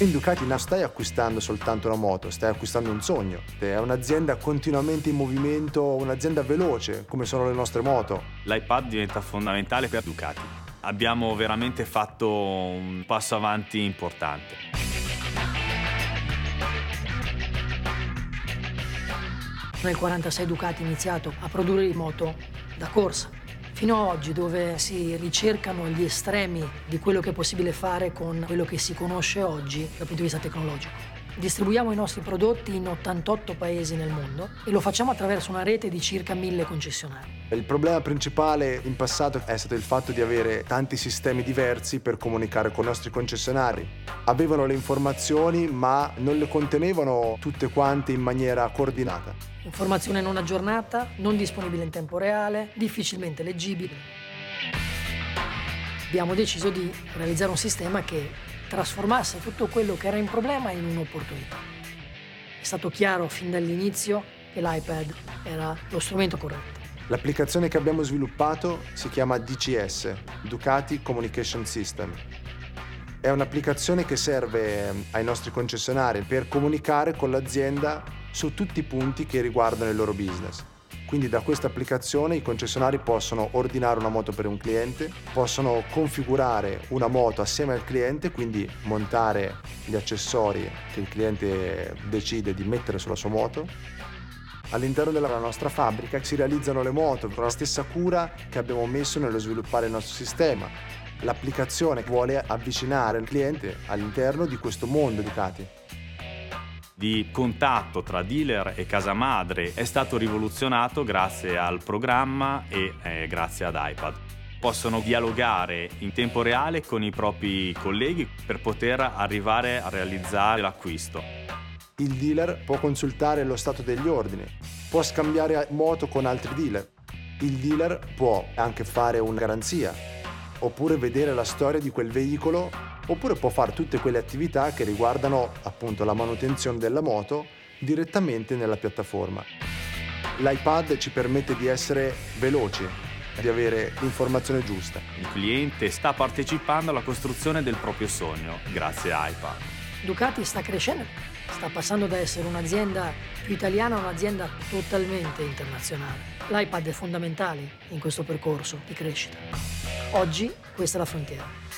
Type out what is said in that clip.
In Ducati non stai acquistando soltanto una moto, stai acquistando un sogno. È un'azienda continuamente in movimento, un'azienda veloce, come sono le nostre moto. L'iPad diventa fondamentale per Ducati. Abbiamo veramente fatto un passo avanti importante. Nel 46 Ducati ha iniziato a produrre moto da corsa fino ad oggi dove si ricercano gli estremi di quello che è possibile fare con quello che si conosce oggi dal punto di vista tecnologico. Distribuiamo i nostri prodotti in 88 paesi nel mondo e lo facciamo attraverso una rete di circa 1000 concessionari. Il problema principale in passato è stato il fatto di avere tanti sistemi diversi per comunicare con i nostri concessionari. Avevano le informazioni ma non le contenevano tutte quante in maniera coordinata. Informazione non aggiornata, non disponibile in tempo reale, difficilmente leggibile. Abbiamo deciso di realizzare un sistema che trasformasse tutto quello che era in problema in un'opportunità. È stato chiaro fin dall'inizio che l'iPad era lo strumento corretto. L'applicazione che abbiamo sviluppato si chiama DCS, Ducati Communication System. È un'applicazione che serve ai nostri concessionari per comunicare con l'azienda su tutti i punti che riguardano il loro business. Quindi da questa applicazione i concessionari possono ordinare una moto per un cliente, possono configurare una moto assieme al cliente, quindi montare gli accessori che il cliente decide di mettere sulla sua moto. All'interno della nostra fabbrica si realizzano le moto con la stessa cura che abbiamo messo nello sviluppare il nostro sistema. L'applicazione vuole avvicinare il cliente all'interno di questo mondo Ducati di contatto tra dealer e casa madre è stato rivoluzionato grazie al programma e eh, grazie ad iPad. Possono dialogare in tempo reale con i propri colleghi per poter arrivare a realizzare l'acquisto. Il dealer può consultare lo stato degli ordini, può scambiare moto con altri dealer. Il dealer può anche fare una garanzia oppure vedere la storia di quel veicolo oppure può fare tutte quelle attività che riguardano appunto la manutenzione della moto direttamente nella piattaforma. L'iPad ci permette di essere veloci, di avere l'informazione giusta. Il cliente sta partecipando alla costruzione del proprio sogno grazie a iPad. Ducati sta crescendo, sta passando da essere un'azienda più italiana a un'azienda totalmente internazionale. L'iPad è fondamentale in questo percorso di crescita. Oggi questa è la frontiera.